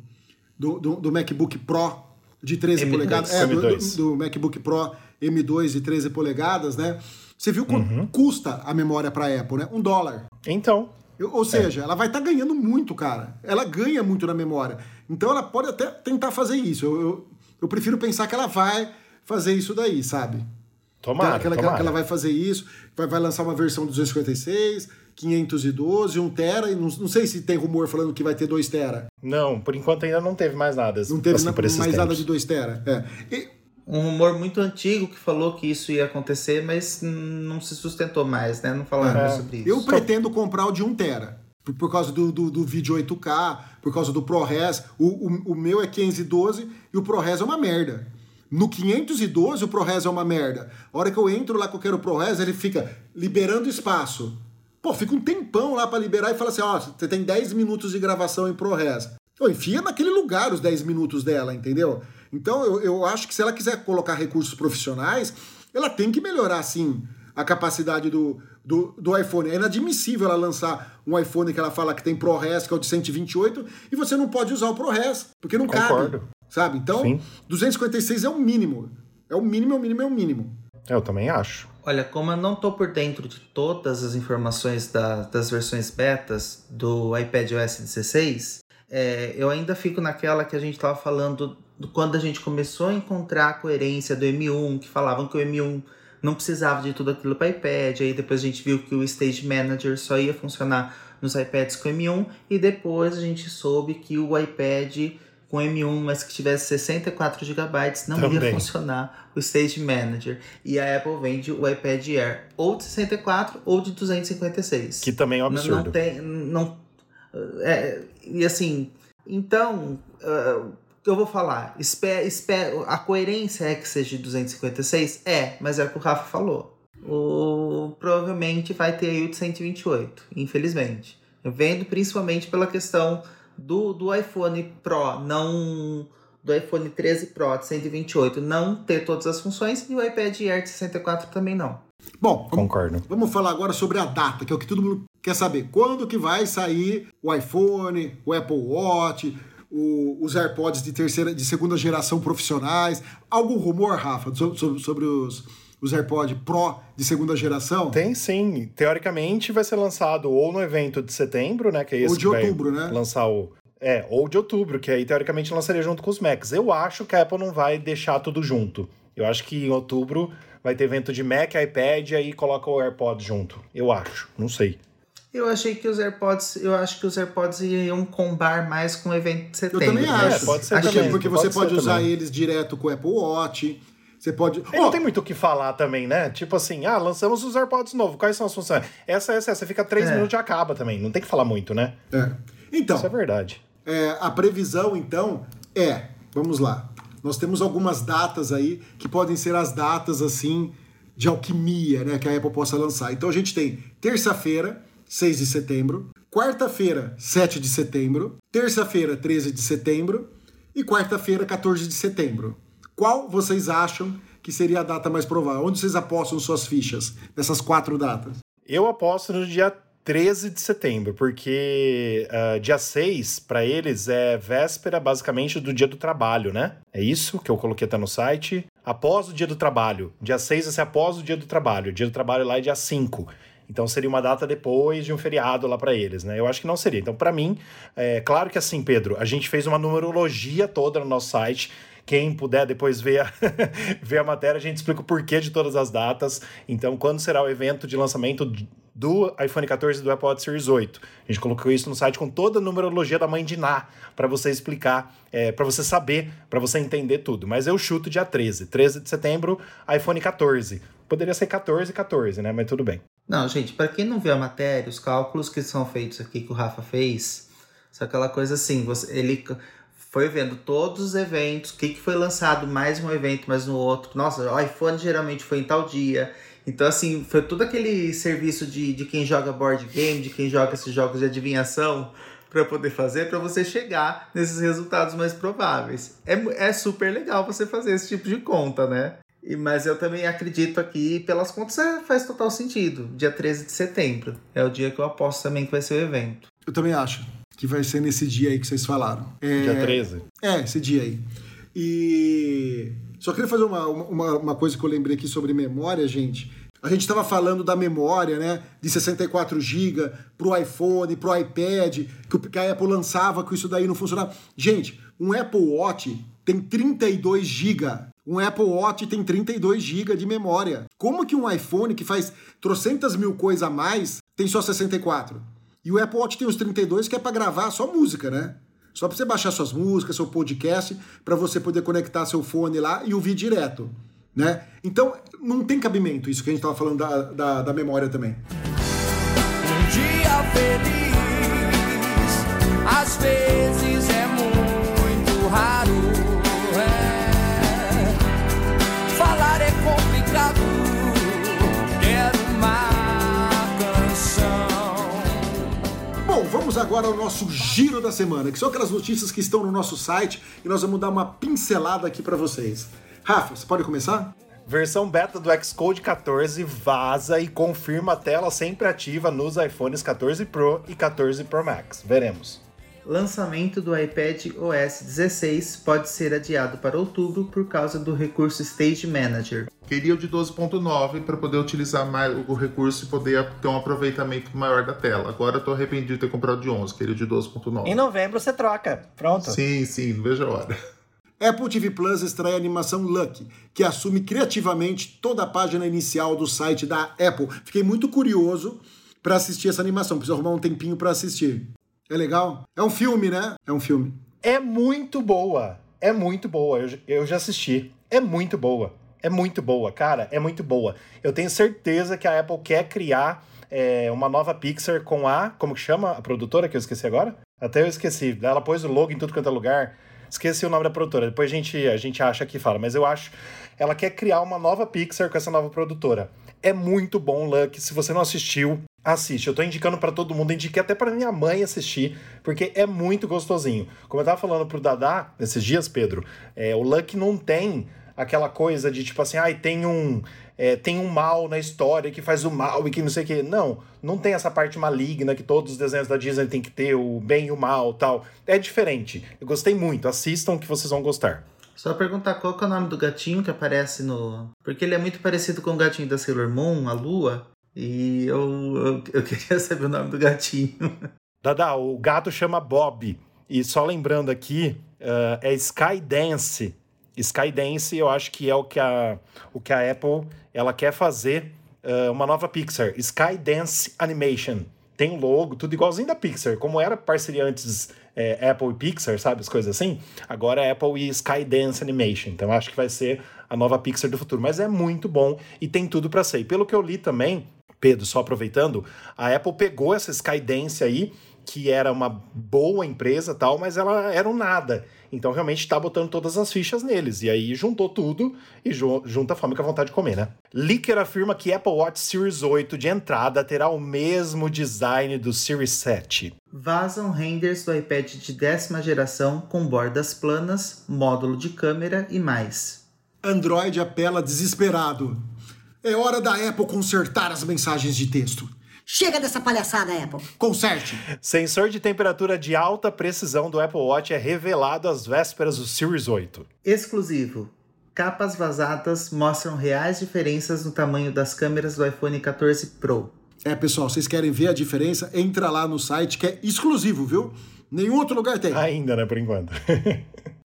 do, do, do, MacBook Pro de 13 M2. polegadas. É, do, do, MacBook Pro M2 de 13 polegadas, né? Você viu quanto uhum. custa a memória para a Apple, né? Um dólar. Então. Ou seja, é. ela vai estar tá ganhando muito, cara. Ela ganha muito na memória. Então ela pode até tentar fazer isso. Eu, eu, eu prefiro pensar que ela vai fazer isso daí, sabe? Tomara, que, ela, tomara. que ela vai fazer isso, vai, vai lançar uma versão 256, 512, 1 tera, e não, não sei se tem rumor falando que vai ter 2 tera. Não, por enquanto ainda não teve mais nada. Não teve assim, na, mais tempos. nada de 2 tera. É. E, um rumor muito antigo que falou que isso ia acontecer, mas não se sustentou mais, né? Não falaram é. sobre isso. Eu pretendo comprar o de 1 tera. Por, por causa do, do, do, vídeo 8K, por causa do ProRes. O, o, o meu é 512 e o ProRes é uma merda. No 512 o ProRes é uma merda. A hora que eu entro lá que eu quero o ProRes, ele fica liberando espaço. Pô, fica um tempão lá para liberar e fala assim: ó, oh, você tem 10 minutos de gravação em ProRes. Pô, enfia naquele lugar os 10 minutos dela, entendeu? Então eu, eu acho que se ela quiser colocar recursos profissionais, ela tem que melhorar sim a capacidade do, do, do iPhone. É inadmissível ela lançar um iPhone que ela fala que tem ProRes, que é o de 128, e você não pode usar o ProRes, porque não Concordo. cabe sabe? Então, Sim. 256 é o mínimo. É o mínimo, é o mínimo, é o mínimo. Eu também acho. Olha, como eu não tô por dentro de todas as informações da, das versões betas do iPad OS 16, é, eu ainda fico naquela que a gente tava falando do, quando a gente começou a encontrar a coerência do M1, que falavam que o M1 não precisava de tudo aquilo para iPad, aí depois a gente viu que o Stage Manager só ia funcionar nos iPads com M1, e depois a gente soube que o iPad com M1, mas que tivesse 64 GB, não Também. ia funcionar o Stage Manager. E a Apple vende o iPad Air ou de 64 ou de 256. Que também é um absurdo. Não, não tem. Não, é, e assim, então. Uh, eu vou falar, espera, espera, a coerência é que seja de 256? É, mas é o que o Rafa falou. O, provavelmente vai ter aí o de 128, infelizmente. Eu vendo principalmente pela questão do, do iPhone Pro não do iPhone 13 Pro de 128 não ter todas as funções e o iPad Air de 64 também não. Bom, concordo. Vamos falar agora sobre a data, que é o que todo mundo quer saber. Quando que vai sair o iPhone, o Apple Watch, o, os AirPods de terceira, de segunda geração profissionais? Algum rumor, Rafa, sobre, sobre os os AirPods Pro de segunda geração? Tem sim. Teoricamente vai ser lançado ou no evento de setembro, né? Que é esse ou de outubro, né? Lançar o. É, ou de outubro, que aí teoricamente lançaria junto com os Macs. Eu acho que a Apple não vai deixar tudo junto. Eu acho que em outubro vai ter evento de Mac, iPad e aí coloca o AirPods junto. Eu acho, não sei. Eu achei que os AirPods, eu acho que os AirPods iam combar mais com o evento de setembro. Eu também acho. É, pode ser acho também. porque você pode, pode usar também. eles direto com o Apple Watch Você pode. E não tem muito o que falar também, né? Tipo assim, ah, lançamos os AirPods novos, quais são as funções? Essa, essa, essa. Fica três É. minutos e acaba também. Não tem que falar muito, né? É. Então, Isso é verdade. é, a previsão, então, é. Vamos lá. Nós temos algumas datas aí que podem ser as datas, assim, de alquimia, né? Que a Apple possa lançar. Então a gente tem terça-feira, 6 de setembro. Quarta-feira, 7 de setembro. Terça-feira, 13 de setembro. E quarta-feira, 14 de setembro. Qual vocês acham que seria a data mais provável? Onde vocês apostam suas fichas nessas quatro datas? Eu aposto no dia 13 de setembro, porque ah, dia 6, para eles, é véspera basicamente do dia do trabalho, né? É isso que eu coloquei até no site. Após o dia do trabalho. Dia 6 vai ser após o dia do trabalho. O dia do trabalho lá é dia 5. Então seria uma data depois de um feriado lá para eles, né? Eu acho que não seria. Então, para mim, é claro que assim, Pedro, a gente fez uma numerologia toda no nosso site. Quem puder depois ver a, (laughs) ver a matéria, a gente explica o porquê de todas as datas. Então, quando será o evento de lançamento do iPhone 14 e do Watch Series 8. A gente colocou isso no site com toda a numerologia da mãe de Ná, para você explicar, é, para você saber, para você entender tudo. Mas eu chuto dia 13. 13 de setembro, iPhone 14. Poderia ser 14 e 14, né? Mas tudo bem. Não, gente, para quem não viu a matéria, os cálculos que são feitos aqui que o Rafa fez, são aquela coisa assim, você, ele foi vendo todos os eventos, o que, que foi lançado mais um evento, mais no outro. Nossa, o iPhone geralmente foi em tal dia. Então, assim, foi todo aquele serviço de, de quem joga board game, de quem joga esses jogos de adivinhação, para poder fazer, para você chegar nesses resultados mais prováveis. É, é super legal você fazer esse tipo de conta, né? E, mas eu também acredito aqui, pelas contas, é, faz total sentido. Dia 13 de setembro. É o dia que eu aposto também que vai ser o evento. Eu também acho que vai ser nesse dia aí que vocês falaram. É, Dia 13. É, esse dia aí. E só queria fazer uma, uma, uma coisa que eu lembrei aqui sobre memória, gente. A gente estava falando da memória, né? De 64 GB pro iPhone, pro iPad, que, a Apple lançava, que isso daí não funcionava. Gente, um Apple Watch tem 32 GB. Um Apple Watch tem 32 GB de memória. Como que um iPhone que faz trocentas mil coisas a mais tem só 64? E o Apple Watch tem os 32 que é para gravar só música, né? Só para você baixar suas músicas, seu podcast, para você poder conectar seu fone lá e ouvir direto, né? Então, não tem cabimento isso que a gente estava falando da, da, da memória também. Um dia feliz, às vezes é muito raro. Agora ao nosso giro da semana, que são aquelas notícias que estão no nosso site e nós vamos dar uma pincelada aqui para vocês. Rafa, você pode começar? Versão beta do Xcode 14 vaza e confirma a tela sempre ativa nos iPhones 14 Pro e 14 Pro Max. Veremos. Lançamento do iPad OS 16 pode ser adiado para outubro por causa do recurso Stage Manager. Queria o de 12.9 para poder utilizar mais o recurso e poder ter um aproveitamento maior da tela. Agora eu tô arrependido de ter comprado de 11, queria o de 12.9. Em novembro você troca. Pronto. Sim, sim, não vejo a hora. (laughs) Apple TV Plus extrai a animação Lucky, que assume criativamente toda a página inicial do site da Apple. Fiquei muito curioso para assistir essa animação, preciso arrumar um tempinho para assistir. É legal? É um filme, né? É um filme. É muito boa. É muito boa. Eu, eu já assisti. É muito boa. É muito boa, cara. É muito boa. Eu tenho certeza que a Apple quer criar é, uma nova Pixar com a. Como que chama a produtora que eu esqueci agora? Até eu esqueci. Ela pôs o logo em tudo quanto é lugar. Esqueci o nome da produtora. Depois a gente, a gente acha que fala. Mas eu acho. Ela quer criar uma nova Pixar com essa nova produtora. É muito bom, Luck. Se você não assistiu, assiste. Eu tô indicando pra todo mundo. Indiquei até pra minha mãe assistir. Porque é muito gostosinho. Como eu tava falando pro Dadá esses dias, Pedro, é, o Luck não tem aquela coisa de tipo assim, ai, tem um. é, tem um mal na história que faz o mal e que não sei o que. Não, não tem essa parte maligna que todos os desenhos da Disney tem que ter, o bem e o mal tal. É diferente. Eu gostei muito. Assistam que vocês vão gostar. Só perguntar qual é o nome do gatinho que aparece no. Porque ele é muito parecido com o gatinho da Sailor Moon, a Lua. E eu, eu, eu queria (laughs) saber o nome do gatinho. (laughs) Dada, o gato chama Bob. E só lembrando aqui, ah, é Skydance. Skydance eu acho que é o que a, o que a Apple ela quer fazer ah, uma nova Pixar. Skydance Animation. tem o logo, tudo igualzinho da Pixar. Como era parceria antes é, Apple e Pixar, sabe? As coisas assim. Agora é Apple e Skydance Animation. Então acho que vai ser a nova Pixar do futuro. Mas é muito bom e tem tudo para ser. E pelo que eu li também, Pedro, só aproveitando, a Apple pegou essa Skydance aí, que era uma boa empresa tal, mas ela era um nada. Então realmente está botando todas as fichas neles. E aí juntou tudo e ju junta a fome com a vontade de comer, né? Licker afirma que Apple Watch Series 8 de entrada terá o mesmo design do Series 7. Vazam renders do iPad de décima geração com bordas planas, módulo de câmera e mais. Android apela desesperado. É hora da Apple consertar as mensagens de texto. Chega dessa palhaçada, Apple. Conserte. Sensor de temperatura de alta precisão do Apple Watch é revelado às vésperas do Series 8. Exclusivo. Capas vazadas mostram reais diferenças no tamanho das câmeras do iPhone 14 Pro. É, pessoal, vocês querem ver a diferença? Entra lá no site que é exclusivo, viu? Nenhum outro lugar tem. Ainda, né, por enquanto. (laughs)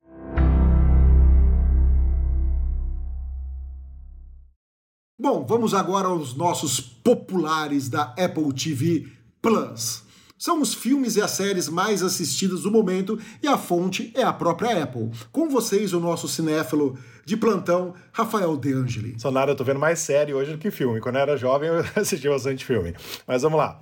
Bom, vamos agora aos nossos populares da Apple TV Plus. São os filmes e as séries mais assistidas do momento e a fonte é a própria Apple. Com vocês, o nosso cinéfilo de plantão, Rafael De Angeli. Sonara, eu tô vendo mais série hoje do que filme. Quando eu era jovem, eu (laughs) assistia bastante filme. Mas vamos lá.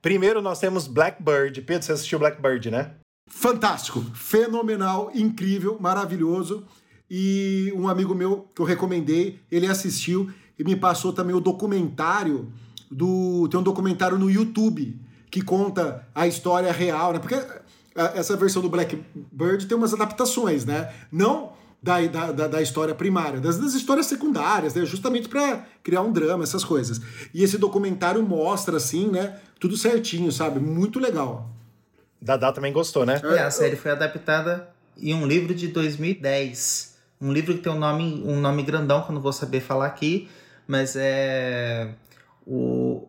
Primeiro, nós temos Blackbird. Pedro, você assistiu Blackbird, né? Fantástico, fenomenal, incrível, maravilhoso. E um amigo meu que eu recomendei, ele assistiu e me passou também o documentário do. Tem um documentário no YouTube que conta a história real, né? Porque a- essa versão do Blackbird tem umas adaptações, né? Não da, da, da- da história primária, das, das histórias secundárias, né? Justamente para criar um drama, essas coisas. E esse documentário mostra, assim, né? Tudo certinho, sabe? Muito legal. Dadá também gostou, né? É, a série foi adaptada em um livro de 2010. Um livro que tem um nome, um nome grandão que eu não vou saber falar aqui, mas é o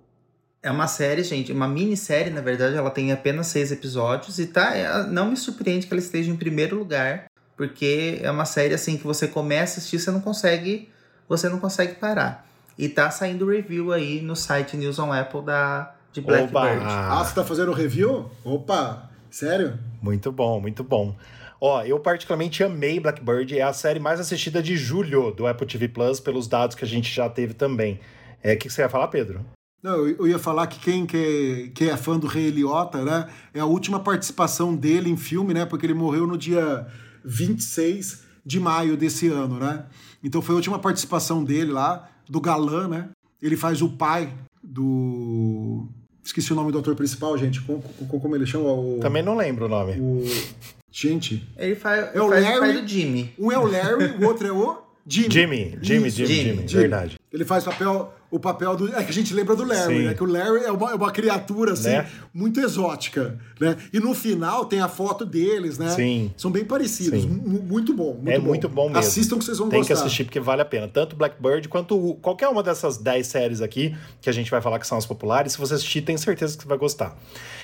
é uma série, gente, uma minissérie, na verdade, ela tem apenas seis episódios e tá, é- não me surpreende que ela esteja em primeiro lugar, porque é uma série assim que você começa a assistir, você não consegue, você não consegue parar. E tá saindo review aí no site News on Apple da de Blackbird. Ah, você tá fazendo review? Opa, sério? Muito bom, muito bom. Ó, eu particularmente amei Blackbird, é a série mais assistida de julho do Apple TV Plus, pelos dados que a gente já teve também. É, o que que você ia falar, Pedro? Não, eu ia falar que quem que, que é fã do Rei Eliota, né? É a última participação dele em filme, né? Porque ele morreu no dia 26 de maio desse ano, né? Então foi a última participação dele lá, do galã, né? Ele faz o pai do. Esqueci o nome do ator principal, gente. Como, como- como ele chama? O, Também não lembro o nome. o... Gente. Ele faz, É o faz o pai Larry- do Jimmy. Um é o Larry, o outro é o (laughs) Jimmy. Jimmy, Jimmy, Jimmy, Jimmy, Jimmy. verdade. Ele faz papel, o papel do. É que a gente lembra do Larry, Sim. né? Que o Larry é uma, é uma criatura, assim, Né? muito exótica, né? E no final tem a foto deles, né? Sim. São bem parecidos. Muito bom. Muito é bom. muito bom mesmo. Assistam que vocês vão Tem gostar. que assistir porque vale a pena. Tanto Blackbird quanto qualquer uma dessas 10 séries aqui que a gente vai falar que são as populares. Se você assistir, tenho certeza que você vai gostar.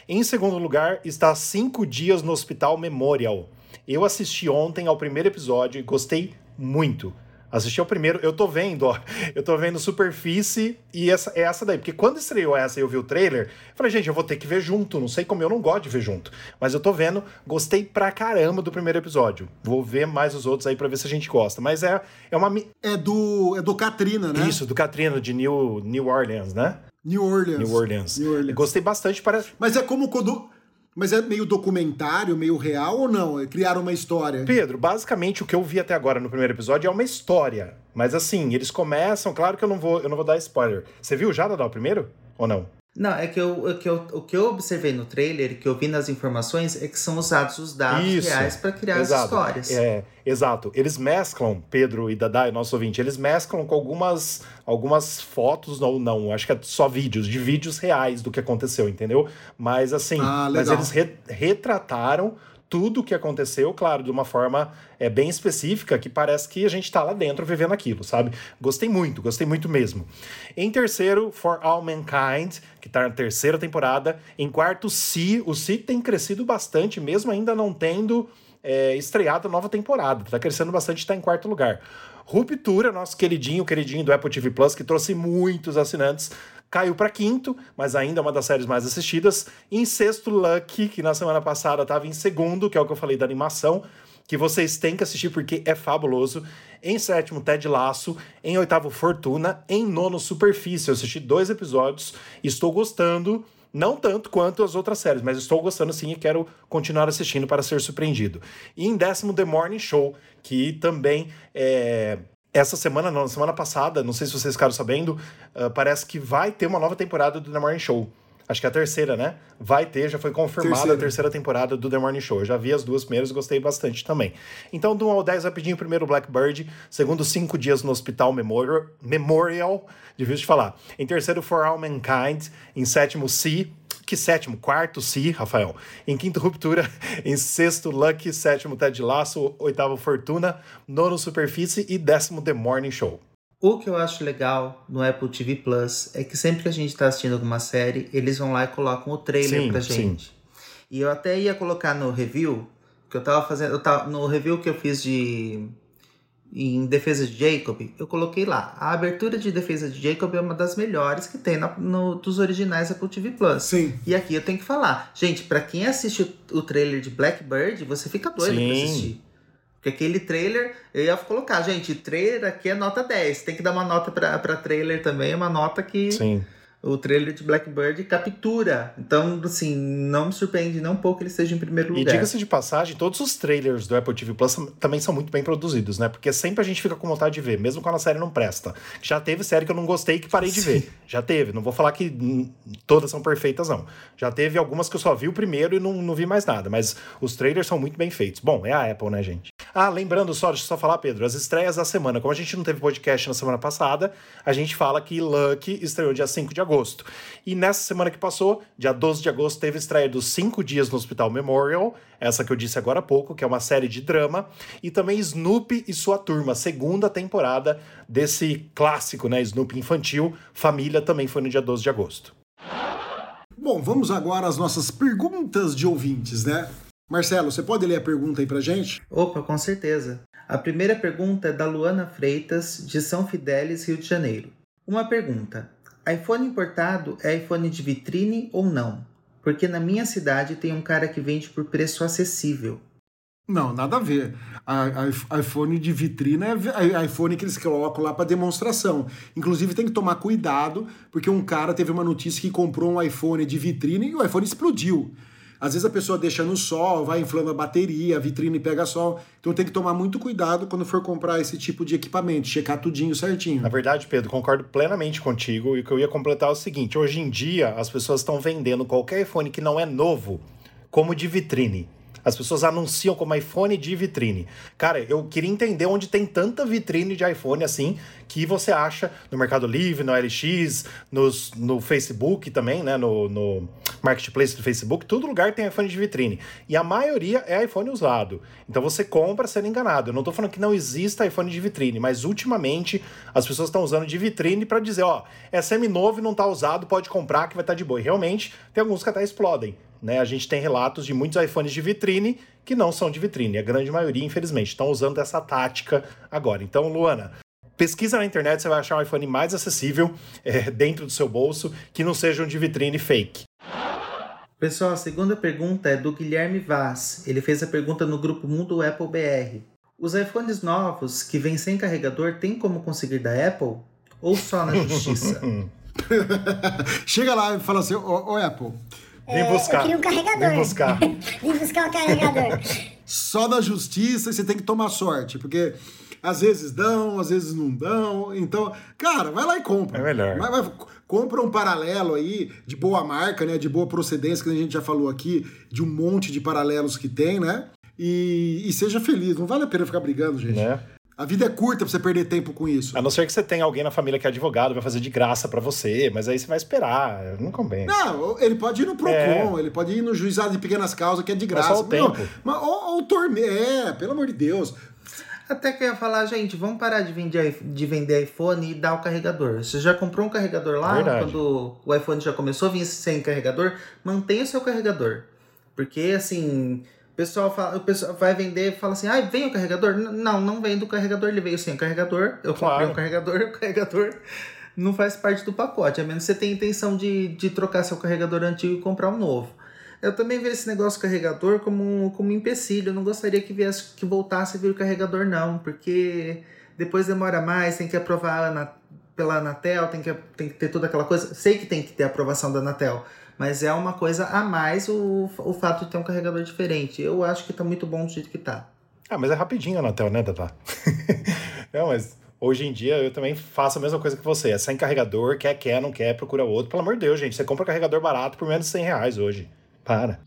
Em segundo lugar, está Cinco Dias no Hospital Memorial. Eu assisti ontem ao primeiro episódio e gostei muito. Assisti ao primeiro, eu tô vendo, ó. Eu tô vendo Superfície e essa, é essa daí. Porque quando estreou essa e eu vi o trailer, eu falei, gente, eu vou ter que ver junto. Não sei como eu não gosto de ver junto. Mas eu tô vendo, gostei pra caramba do primeiro episódio. Vou ver mais os outros aí pra ver se a gente gosta. Mas é, é uma. É do, é do Katrina, né? Isso, do Katrina, de New, New Orleans, né? New Orleans. New Orleans. New Orleans. Gostei bastante para. Mas é como quando. Mas é meio documentário, meio real ou não? Criaram uma história. Pedro, basicamente o que eu vi até agora no primeiro episódio é uma história. Mas assim, eles começam, claro que eu não vou, eu não vou dar spoiler. Você viu já, Dadá, primeiro? Ou não? Não, é que, eu, é que eu, o que eu observei no trailer, que eu vi nas informações, é que são usados os dados Isso. reais para criar Exato. as histórias. É, exato. Eles mesclam, Pedro e Dadá, nosso ouvinte, eles mesclam com algumas, algumas fotos, ou não, acho que é só vídeos, de vídeos reais do que aconteceu, entendeu? Mas assim, Ah, mas eles re- retrataram tudo o que aconteceu, claro, de uma forma é, bem específica, que parece que a gente tá lá dentro vivendo aquilo, sabe? Gostei muito, gostei muito mesmo. Em terceiro, For All Mankind, que tá na terceira temporada. Em quarto, Si. O Si tem crescido bastante, mesmo ainda não tendo é, estreado a nova temporada. Tá crescendo bastante e tá em quarto lugar. Ruptura, nosso queridinho, queridinho do Apple TV Plus, que trouxe muitos assinantes, caiu para quinto, mas ainda é uma das séries mais assistidas. Em sexto, Lucky, que na semana passada estava em segundo, que é o que eu falei da animação, que vocês têm que assistir porque é fabuloso. Em sétimo, Ted Laço. Em oitavo, Fortuna. Em nono, Superfície. Eu assisti dois episódios estou gostando. Não tanto quanto as outras séries, mas estou gostando sim e quero continuar assistindo para ser surpreendido. E em décimo, The Morning Show, que também é, essa semana, não, semana passada, não sei se vocês ficaram sabendo, uh, parece que vai ter uma nova temporada do The Morning Show. Acho que é a terceira, né? Vai ter, já foi confirmada Terceira. a terceira temporada do The Morning Show. Eu já vi as duas primeiras e gostei bastante também. Então, do 1 ao 10, rapidinho, primeiro Blackbird. Segundo, cinco dias no Hospital Memorial. Memorial difícil de falar. Em terceiro, For All Mankind. Em sétimo, Sea. Que sétimo? Quarto, Si, Rafael. Em quinto, Ruptura. (laughs) Em sexto, Lucky. Sétimo, Ted Laço. Oitavo, Fortuna. Nono, Superfície. E décimo, The Morning Show. O que eu acho legal no Apple TV Plus é que sempre que a gente está assistindo alguma série, eles vão lá e colocam o trailer Sim, pra sim. gente. E eu até ia colocar no review, que eu tava fazendo. Eu tava, no review que eu fiz de. Em Defesa de Jacob, eu coloquei lá. A abertura de Defesa de Jacob é uma das melhores que tem na- no, dos originais Apple TV Plus. Sim. E aqui eu tenho que falar. Gente, pra quem assiste o, o trailer de Blackbird, você fica doido pra Sim. assistir. Porque aquele trailer, eu ia colocar, gente, trailer aqui é nota 10. Tem que dar uma nota pra, pra trailer também, uma nota que Sim. O trailer de Blackbird captura. Então, assim, não me surpreende nem um pouco ele esteja em primeiro E lugar. diga-se de passagem, todos os trailers do Apple TV Plus também são muito bem produzidos, né? Porque sempre a gente fica com vontade de ver, mesmo quando a série não presta. Já teve série que eu não gostei e que parei de ver. Já teve. Não vou falar que todas são perfeitas, não. Já teve algumas que eu só vi o primeiro e não, não vi mais nada. Mas os trailers são muito bem feitos. Bom, é a Apple, né, gente? Ah, lembrando só, deixa eu só falar, Pedro, as estreias da semana. Como a gente não teve podcast na semana passada, a gente fala que Lucky estreou dia 5 de agosto. E nessa semana que passou, dia 12 de agosto, teve estreia dos 5 dias no Hospital Memorial, essa que eu disse agora há pouco, que é uma série de drama, e também Snoopy e sua turma, segunda temporada desse clássico, né, Snoopy infantil. Família também foi no dia 12 de agosto. Bom, vamos agora às nossas perguntas de ouvintes, né? Marcelo, você pode ler a pergunta aí pra gente? Opa, com certeza. A primeira pergunta é da Luana Freitas, de São Fidélis, Rio de Janeiro. Uma pergunta: iPhone importado é iPhone de vitrine ou não? Porque na minha cidade tem um cara que vende por preço acessível. Não, nada a ver. A, a- iPhone de vitrina é iPhone que eles colocam lá para demonstração. Inclusive tem que tomar cuidado, porque um cara teve uma notícia que comprou um iPhone de vitrine e o iPhone explodiu. Às vezes a pessoa deixa no sol, vai inflando a bateria, a vitrine pega sol. Então tem que tomar muito cuidado quando for comprar esse tipo de equipamento, checar tudinho certinho. Na verdade, Pedro, concordo plenamente contigo. E o que eu ia completar é o seguinte: hoje em dia, as pessoas estão vendendo qualquer iPhone que não é novo como de vitrine. As pessoas anunciam como iPhone de vitrine. Cara, eu queria entender onde tem tanta vitrine de iPhone assim que você acha no Mercado Livre, no LX, nos, no Facebook também, né? No, no Marketplace do Facebook. Todo lugar tem iPhone de vitrine. E a maioria é iPhone usado. Então você compra sendo enganado. Eu não tô falando que não exista iPhone de vitrine, mas ultimamente as pessoas estão usando de vitrine para dizer, ó, é semi-novo e não tá usado, pode comprar que vai estar de boa. E realmente tem alguns que até explodem. Né? A gente tem relatos de muitos iPhones de vitrine que não são de vitrine. A grande maioria, infelizmente, estão usando essa tática agora. Então, Luana, pesquisa na internet, você vai achar um iPhone mais acessível é, dentro do seu bolso, que não sejam de vitrine fake. Pessoal, a segunda pergunta é do Guilherme Vaz. Ele fez a pergunta no grupo Mundo Apple BR. Os iPhones novos que vêm sem carregador tem como conseguir da Apple? Ou só na justiça? (laughs) Chega lá e fala assim, ô, ô Apple, Vem É, buscar. Eu queria um carregador. Vem buscar. (laughs) Vim buscar o carregador. (laughs) só da justiça e você tem que tomar sorte, porque às vezes dão, às vezes não dão. Então, cara, vai lá e compra. É melhor. Vai, vai, compra um paralelo aí de boa marca, né? De boa procedência, que a gente já falou aqui, de um monte de paralelos que tem, né? E, e seja feliz. Não vale a pena ficar brigando, gente. Né? A vida é curta pra você perder tempo com isso. A não ser que você tenha alguém na família que é advogado, vai fazer de graça pra você, mas aí você vai esperar. Não convém. Não, ele pode ir no PROCON, ele pode ir no juizado de pequenas causas, que é de graça. É. só o Não, tempo. mas, ou, ou torneio. É, pelo amor de Deus. Até que eu ia falar, gente, vamos parar de vender, de vender iPhone e dar o carregador. Você já comprou um carregador lá? Verdade. Quando o iPhone já começou a vir sem carregador, mantenha o seu carregador. Porque, assim, o pessoal, fala, o pessoal vai vender e fala assim, ah, vem o carregador? Não, não vem do carregador, ele veio sem o carregador. Eu comprei Claro. um carregador, (laughs) o carregador não faz parte do pacote, a menos que você tenha intenção de, de trocar seu carregador antigo e comprar um novo. Eu também vejo esse negócio do carregador como, como um empecilho. Eu não gostaria que viesse que voltasse a vir o carregador, não, porque depois demora mais, tem que aprovar na, pela Anatel, tem que, tem que ter toda aquela coisa. Sei que tem que ter aprovação da Anatel, mas é uma coisa a mais o, o fato de ter um carregador diferente. Eu acho que tá muito bom do jeito que tá. Ah, mas é rapidinho a Anatel, né, Tatá? (laughs) não, mas hoje em dia eu também faço a mesma coisa que você. É sem carregador, quer, quer, não quer, procura outro. Pelo amor de Deus, gente, você compra carregador barato por menos de 100 reais hoje. Para.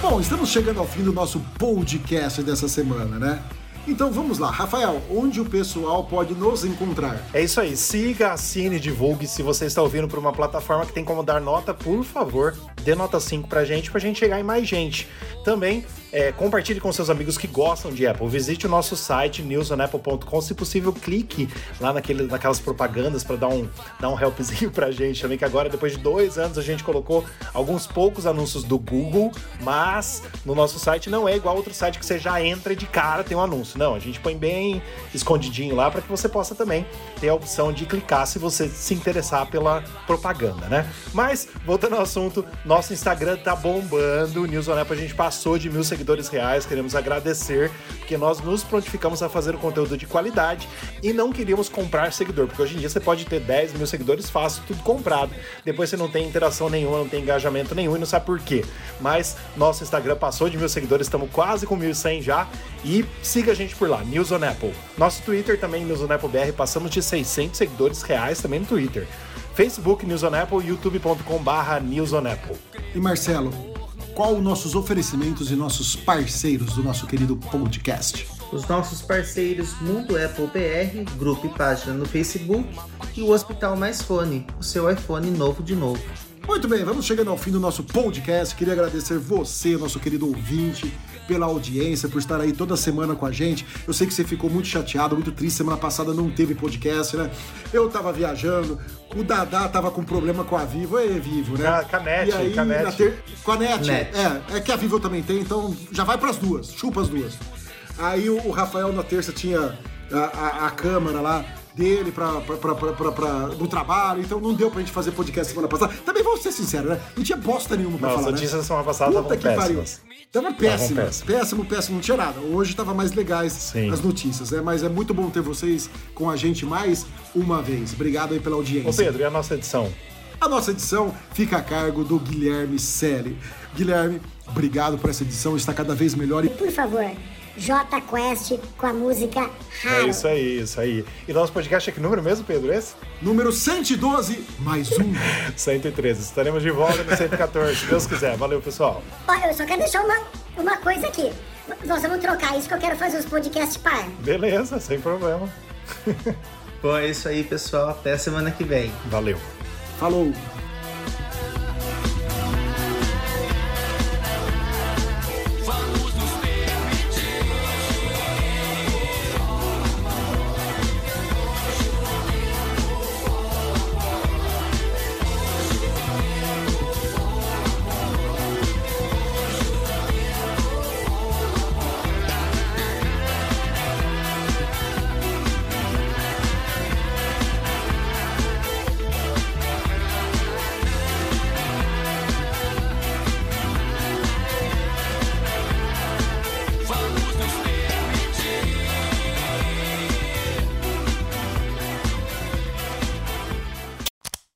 Bom, estamos chegando ao fim do nosso podcast dessa semana, né? Então vamos lá, Rafael, onde o pessoal pode nos encontrar? É isso aí, siga, assine, divulgue. Se você está ouvindo por uma plataforma que tem como dar nota, por favor, dê nota 5 pra gente, pra gente chegar em mais gente. Também é, compartilhe com seus amigos que gostam de Apple. Visite o nosso site newsonapple.com. Se possível, clique lá naquele, naquelas propagandas para dar um, dar um helpzinho pra gente também. Que agora, depois de dois anos, a gente colocou alguns poucos anúncios do Google, mas no nosso site não é igual outro site que você já entra de cara tem um anúncio. Não, a gente põe bem escondidinho lá para que você possa também ter a opção de clicar se você se interessar pela propaganda, né? Mas, voltando ao assunto, nosso Instagram tá bombando. O News on Apple a gente passou de mil seguidores reais. Queremos agradecer, porque nós nos prontificamos a fazer um conteúdo de qualidade e não queríamos comprar seguidor, porque hoje em dia você pode ter 10 mil seguidores fácil, tudo comprado. Depois você não tem interação nenhuma, não tem engajamento nenhum e não sabe por quê. Mas nosso Instagram passou de mil seguidores, estamos quase com 1.100 já. E siga a gente por lá, News on Apple. Nosso Twitter também, News on Apple BR, passamos de 600 seguidores reais também no Twitter. Facebook News on Apple, youtube.com/barra News on Apple. E Marcelo, qual os nossos oferecimentos e nossos parceiros do nosso querido podcast? Os nossos parceiros Mundo Apple BR, grupo e página no Facebook e o Hospital Mais Fone, o seu iPhone novo de novo. Muito bem, vamos chegando ao fim do nosso podcast. Queria agradecer você, nosso querido ouvinte, pela audiência, por estar aí toda semana com a gente. Eu sei que você ficou muito chateado, muito triste. Semana passada não teve podcast, né? Eu tava viajando, o Dadá tava com problema com a Vivo, é Vivo, né? Ah, com a NET, e aí, com a NET. ter- Com a NET. NET. É, é que a Vivo também tem, então já vai pras duas, chupa as duas. Aí o, o Rafael na terça tinha a, a, a câmera lá dele pra, pra, pra, pra, pra- pra- do trabalho, então não deu pra gente fazer podcast semana passada. Também vamos ser sinceros, né? Não tinha bosta nenhuma pra as falar, notícias né? da semana passada Puta estavam que pariu. péssimas. Tava péssimo, péssimas. péssimo, péssimo, não tinha nada. Hoje tava mais legais Sim. as notícias, né? Mas é muito bom ter vocês com a gente mais uma vez. Obrigado aí pela audiência. Ô Pedro, e a nossa edição? A nossa edição fica a cargo do Guilherme Selle. Guilherme, obrigado por essa edição, está cada vez melhor. E E por favor, J Quest com a música Raro. É isso aí, isso aí. E nosso podcast é que número mesmo, Pedro? Esse? número 112, mais um. (laughs) 113. Estaremos de volta no 114, se Deus quiser. Valeu, pessoal. Ó, eu só quero deixar uma, uma coisa aqui. Nós vamos trocar isso que eu quero fazer os podcasts par. Beleza, sem problema. (laughs) Bom, é isso aí, pessoal. Até semana que vem. Valeu. Falou.